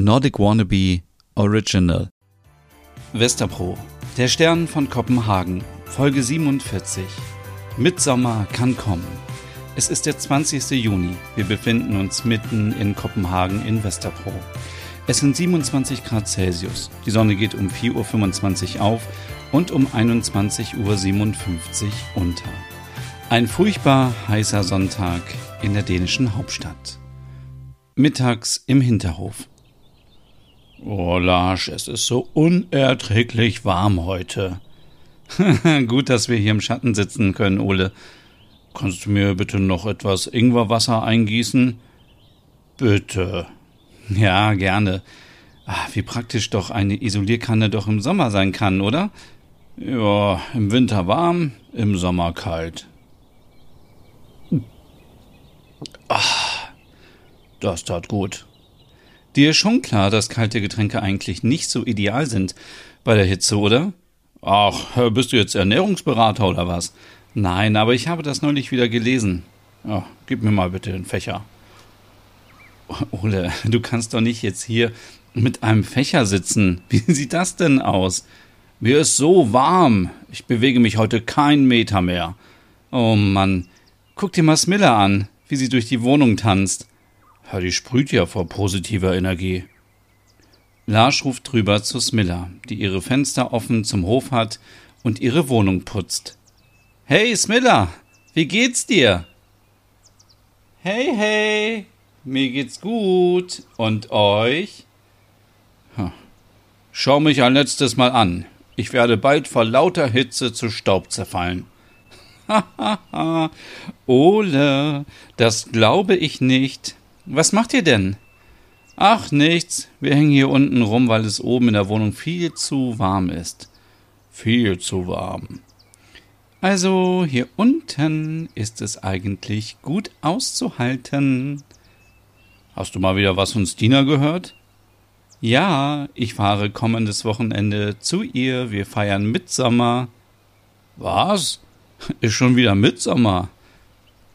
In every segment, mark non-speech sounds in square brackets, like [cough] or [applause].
Nordic Wannabe Original. Westerpro, der Stern von Kopenhagen, Folge 47. Mitsommer kann kommen. Es ist der 20. Juni. Wir befinden uns mitten in Kopenhagen in Westerpro. Es sind 27 Grad Celsius. Die Sonne geht um 4.25 Uhr auf und um 21.57 Uhr unter. Ein furchtbar heißer Sonntag in der dänischen Hauptstadt. Mittags im Hinterhof. Oh, Lars, es ist so unerträglich warm heute. [laughs] Gut, dass wir hier im Schatten sitzen können, Ole. Kannst du mir bitte noch etwas Ingwerwasser eingießen? Bitte. Ja, gerne. Ach, wie praktisch doch eine Isolierkanne doch im Sommer sein kann, oder? Ja, im Winter warm, im Sommer kalt. Ach, das tat gut. Dir ist schon klar, dass kalte Getränke eigentlich nicht so ideal sind bei der Hitze, oder? Ach, bist du jetzt Ernährungsberater oder was? Nein, aber ich habe das neulich wieder gelesen. Ja, gib mir mal bitte den Fächer. Ole, du kannst doch nicht jetzt hier mit einem Fächer sitzen. [laughs] Wie sieht das denn aus? Mir ist so warm. Ich bewege mich heute keinen Meter mehr. Oh Mann. Guck dir mal Smiller an, wie sie durch die Wohnung tanzt. Ja, die sprüht ja vor positiver Energie. Lars ruft drüber zu Smilla, die ihre Fenster offen zum Hof hat und ihre Wohnung putzt. Hey Smilla, wie geht's dir? Hey, hey, mir geht's gut. Und euch? Schau mich ein letztes Mal an. Ich werde bald vor lauter Hitze zu Staub zerfallen. Hahaha. [laughs] Ole, das glaube ich nicht. Was macht ihr denn? Ach, nichts. Wir hängen hier unten rum, weil es oben in der Wohnung viel zu warm ist. Viel zu warm. Also, hier unten ist es eigentlich gut auszuhalten. Hast du mal wieder was von Stina gehört? Ja, ich fahre kommendes Wochenende zu ihr. Wir feiern Mitsommer. Was? Ist schon wieder Mitsommer?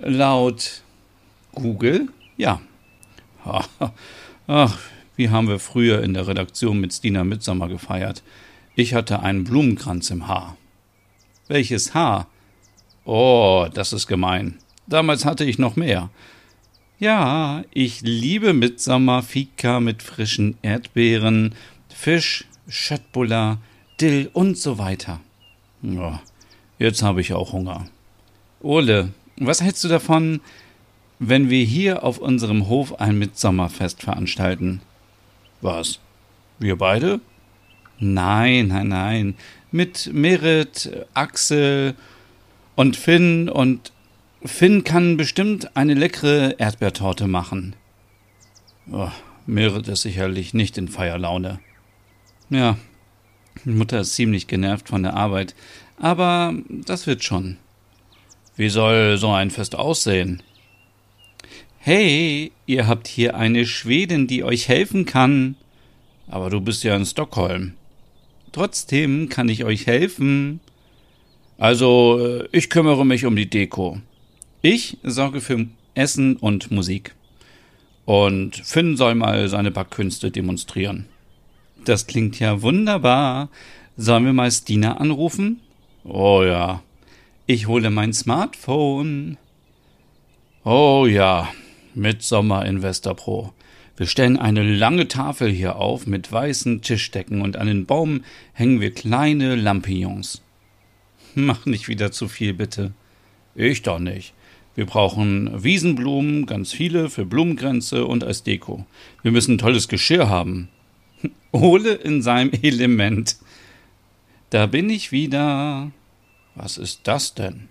Laut Google? Ja. [laughs] Ach, wie haben wir früher in der Redaktion mit Stina Mitsommer gefeiert. Ich hatte einen Blumenkranz im Haar. Welches Haar? Oh, das ist gemein. Damals hatte ich noch mehr. Ja, ich liebe Mitsommer Fika mit frischen Erdbeeren, Fisch, Schöttbuller, Dill und so weiter. Ja, jetzt habe ich auch Hunger. Ole, was hältst du davon, wenn wir hier auf unserem Hof ein Mitsommerfest veranstalten. Was? Wir beide? Nein, nein, nein. Mit Merit, Axel und Finn und Finn kann bestimmt eine leckere Erdbeertorte machen. Oh, Merit ist sicherlich nicht in Feierlaune. Ja, Mutter ist ziemlich genervt von der Arbeit, aber das wird schon. Wie soll so ein Fest aussehen? Hey, ihr habt hier eine Schwedin, die euch helfen kann. Aber du bist ja in Stockholm. Trotzdem kann ich euch helfen. Also, äh, ich kümmere mich um die Deko. Ich sorge für Essen und Musik. Und Finn soll mal seine Backkünste demonstrieren. Das klingt ja wunderbar. Sollen wir mal Stina anrufen? Oh ja. Ich hole mein Smartphone. Oh ja. Mitsommer in Westerpro. Wir stellen eine lange Tafel hier auf mit weißen Tischdecken und an den Baum hängen wir kleine Lampions. Mach nicht wieder zu viel, bitte. Ich doch nicht. Wir brauchen Wiesenblumen, ganz viele für Blumenkränze und als Deko. Wir müssen tolles Geschirr haben. [laughs] Ole in seinem Element. Da bin ich wieder. Was ist das denn?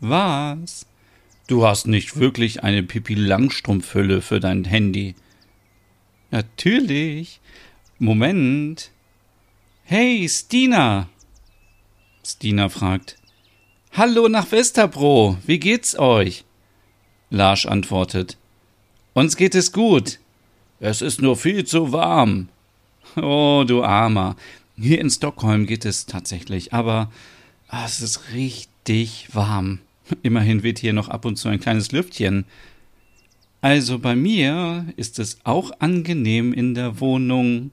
Was? Du hast nicht wirklich eine Pipi Langstrumpfhülle für dein Handy. Natürlich. Moment. Hey, Stina. Stina fragt. Hallo nach Westerpro. Wie geht's euch? Lars antwortet. Uns geht es gut. Es ist nur viel zu warm. Oh, du Armer. Hier in Stockholm geht es tatsächlich, aber es ist richtig warm. [laughs] Immerhin weht hier noch ab und zu ein kleines Lüftchen. Also bei mir ist es auch angenehm in der Wohnung.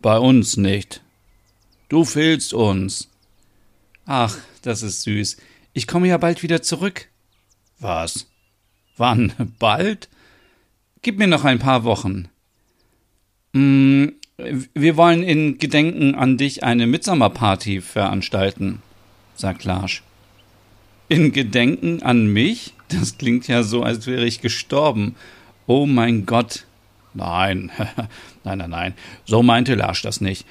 Bei uns nicht. Du fehlst uns. Ach, das ist süß. Ich komme ja bald wieder zurück. Was? Wann? [laughs] Bald? Gib mir noch ein paar Wochen. Hm, wir wollen in Gedenken an dich eine Mitsommerparty veranstalten, sagt Larsch. In Gedenken an mich? Das klingt ja so, als wäre ich gestorben. Oh mein Gott. Nein, [laughs] nein, nein, nein. So meinte Larsch das nicht.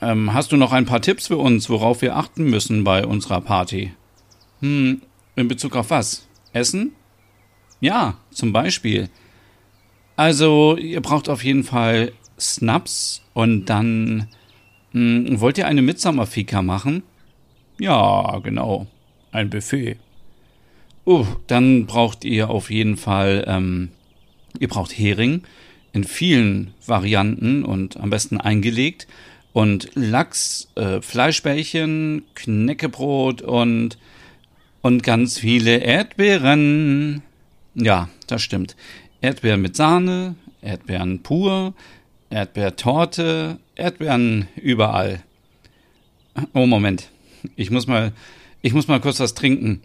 Ähm, hast du noch ein paar Tipps für uns, worauf wir achten müssen bei unserer Party? Hm, in Bezug auf was? Essen? Ja, zum Beispiel. Also, ihr braucht auf jeden Fall Snaps und dann. Hm, wollt ihr eine Mitsommerfika machen? Ja, genau. Ein Buffet. Uh, dann braucht ihr auf jeden Fall, ähm, ihr braucht Hering in vielen Varianten und am besten eingelegt und Lachs, äh, Fleischbällchen, Knäckebrot und und ganz viele Erdbeeren. Ja, das stimmt. Erdbeeren mit Sahne, Erdbeeren pur, Erdbeertorte, Erdbeeren überall. Oh Moment, ich muss mal, ich muss mal kurz was trinken.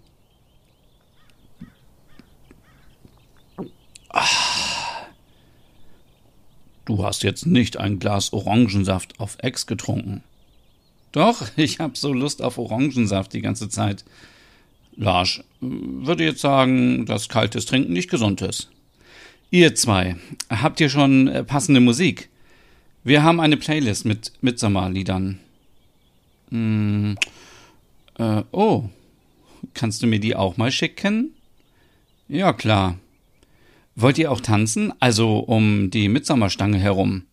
Du hast jetzt nicht ein Glas Orangensaft auf Ex getrunken. Doch, [laughs] ich hab so Lust auf Orangensaft die ganze Zeit. Lars würde jetzt sagen, dass kaltes Trinken nicht gesund ist. Ihr zwei, habt ihr schon äh, passende Musik? Wir haben eine Playlist mit Mitsommerliedern. Hm, äh, oh, kannst du mir die auch mal schicken? Ja, klar. Wollt ihr auch tanzen? Also um die Mitsommerstange herum?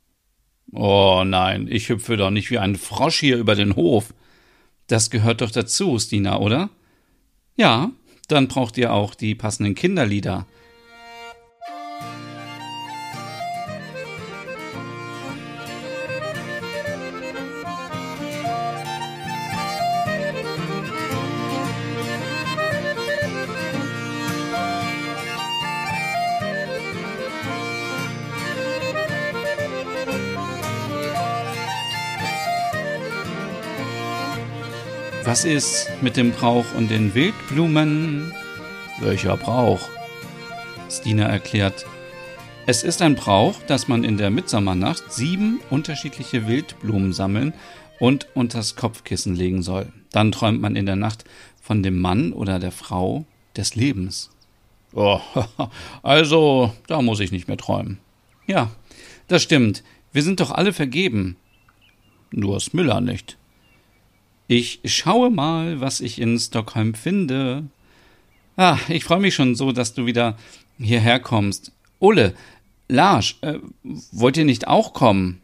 Oh nein, ich hüpfe doch nicht wie ein Frosch hier über den Hof. Das gehört doch dazu, Stina, oder? Ja, dann braucht ihr auch die passenden Kinderlieder. Was ist mit dem Brauch und den Wildblumen? Welcher Brauch? Stina erklärt, es ist ein Brauch, dass man in der Mitsommernacht sieben unterschiedliche Wildblumen sammeln und unters Kopfkissen legen soll. Dann träumt man in der Nacht von dem Mann oder der Frau des Lebens. Oh, [laughs] also, da muss ich nicht mehr träumen. Ja, das stimmt. Wir sind doch alle vergeben. Nur Smiller nicht. Ich schaue mal, was ich in Stockholm finde. Ah, ich freue mich schon so, dass du wieder hierher kommst. Ole, Lars, äh, wollt ihr nicht auch kommen?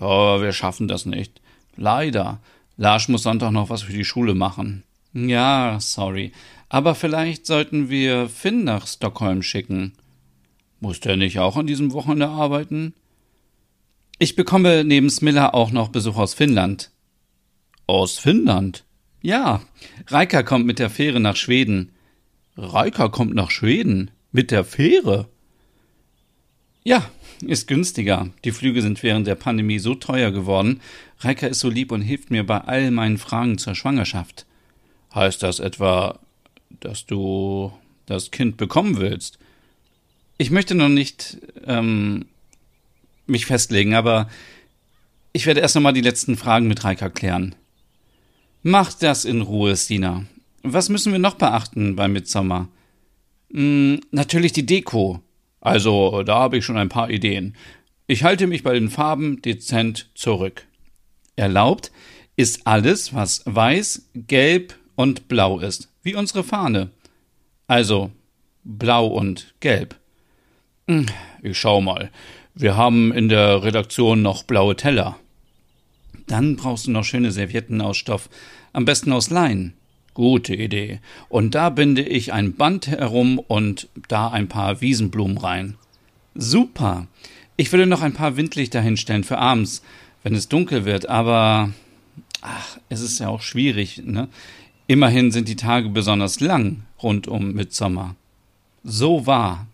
Oh, wir schaffen das nicht. Leider. Lars muss Sonntag noch was für die Schule machen. Ja, sorry. Aber vielleicht sollten wir Finn nach Stockholm schicken. Muss der nicht auch an diesem Wochenende arbeiten? Ich bekomme neben Smilla auch noch Besuch aus Finnland. Aus Finnland? Ja, Reika kommt mit der Fähre nach Schweden. Reika kommt nach Schweden? Mit der Fähre? Ja, ist günstiger. Die Flüge sind während der Pandemie so teuer geworden. Reika ist so lieb und hilft mir bei all meinen Fragen zur Schwangerschaft. Heißt das etwa, dass du das Kind bekommen willst? Ich möchte noch nicht ähm, mich festlegen, aber ich werde erst noch mal die letzten Fragen mit Reika klären. Mach das in Ruhe, Stina. Was müssen wir noch beachten beim Mitsommer? Hm, natürlich die Deko. Also, da habe ich schon ein paar Ideen. Ich halte mich bei den Farben dezent zurück. Erlaubt ist alles, was weiß, gelb und blau ist, wie unsere Fahne. Also blau und gelb. Hm, ich schau mal. Wir haben in der Redaktion noch blaue Teller. Dann brauchst du noch schöne Servietten aus Stoff, am besten aus Lein. Gute Idee. Und da binde ich ein Band herum und da ein paar Wiesenblumen rein. Super. Ich würde noch ein paar Windlichter hinstellen für abends, wenn es dunkel wird, aber ach, es ist ja auch schwierig, ne? Immerhin sind die Tage besonders lang rund um Mitsommer. So wahr.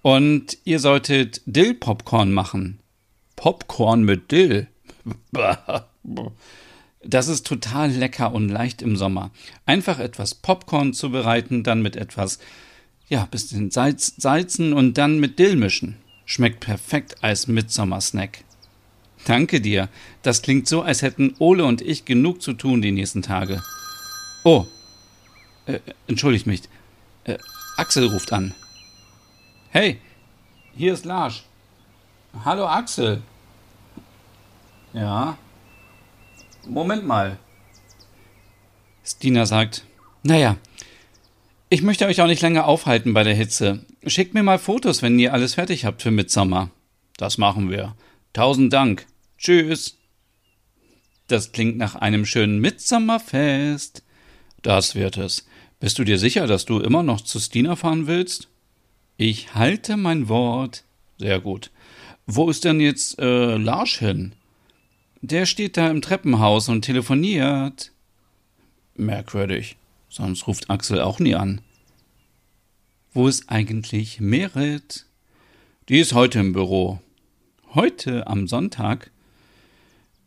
Und ihr solltet Dill-Popcorn machen. Popcorn mit Dill. [laughs] Das ist total lecker und leicht im Sommer. Einfach etwas Popcorn zubereiten, dann mit etwas, ja, bisschen Salz, salzen und dann mit Dill mischen. Schmeckt perfekt als Mitsommersnack. Danke dir. Das klingt so, als hätten Ole und ich genug zu tun die nächsten Tage. Oh. Äh, entschuldigt mich. Äh, Axel ruft an. Hey, hier ist Lars. Hallo Axel. Ja. Moment mal. Stina sagt, naja, ich möchte euch auch nicht länger aufhalten bei der Hitze. Schickt mir mal Fotos, wenn ihr alles fertig habt für Mitsommer. Das machen wir. Tausend Dank. Tschüss. Das klingt nach einem schönen Mitsommerfest. Das wird es. Bist du dir sicher, dass du immer noch zu Stina fahren willst? Ich halte mein Wort. Sehr gut. Wo ist denn jetzt äh, Lars hin? Der steht da im Treppenhaus und telefoniert. Merkwürdig. Sonst ruft Axel auch nie an. Wo ist eigentlich Merit? Die ist heute im Büro. Heute am Sonntag?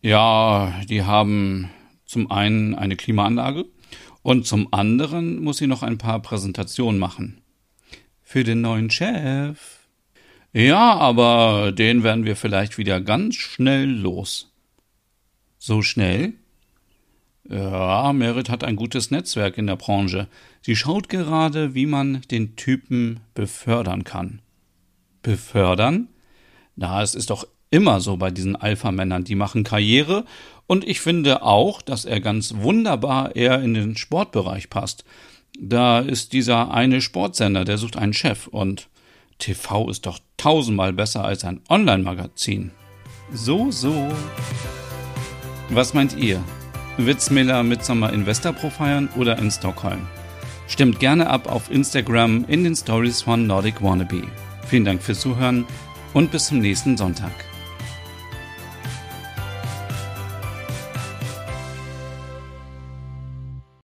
Ja, die haben zum einen eine Klimaanlage und zum anderen muss sie noch ein paar Präsentationen machen. Für den neuen Chef. Ja, aber den werden wir vielleicht wieder ganz schnell los. So schnell? Ja, Merit hat ein gutes Netzwerk in der Branche. Sie schaut gerade, wie man den Typen befördern kann. Befördern? Na, es ist doch immer so bei diesen Alpha-Männern. Die machen Karriere und ich finde auch, dass er ganz wunderbar eher in den Sportbereich passt. Da ist dieser eine Sportsender, der sucht einen Chef und TV ist doch tausendmal besser als ein Online-Magazin. So, so. Was meint ihr? Witzmiller Midsommer in Westerpro feiern oder in Stockholm? Stimmt gerne ab auf Instagram in den Stories von Nordic Wannabe. Vielen Dank fürs Zuhören und bis zum nächsten Sonntag.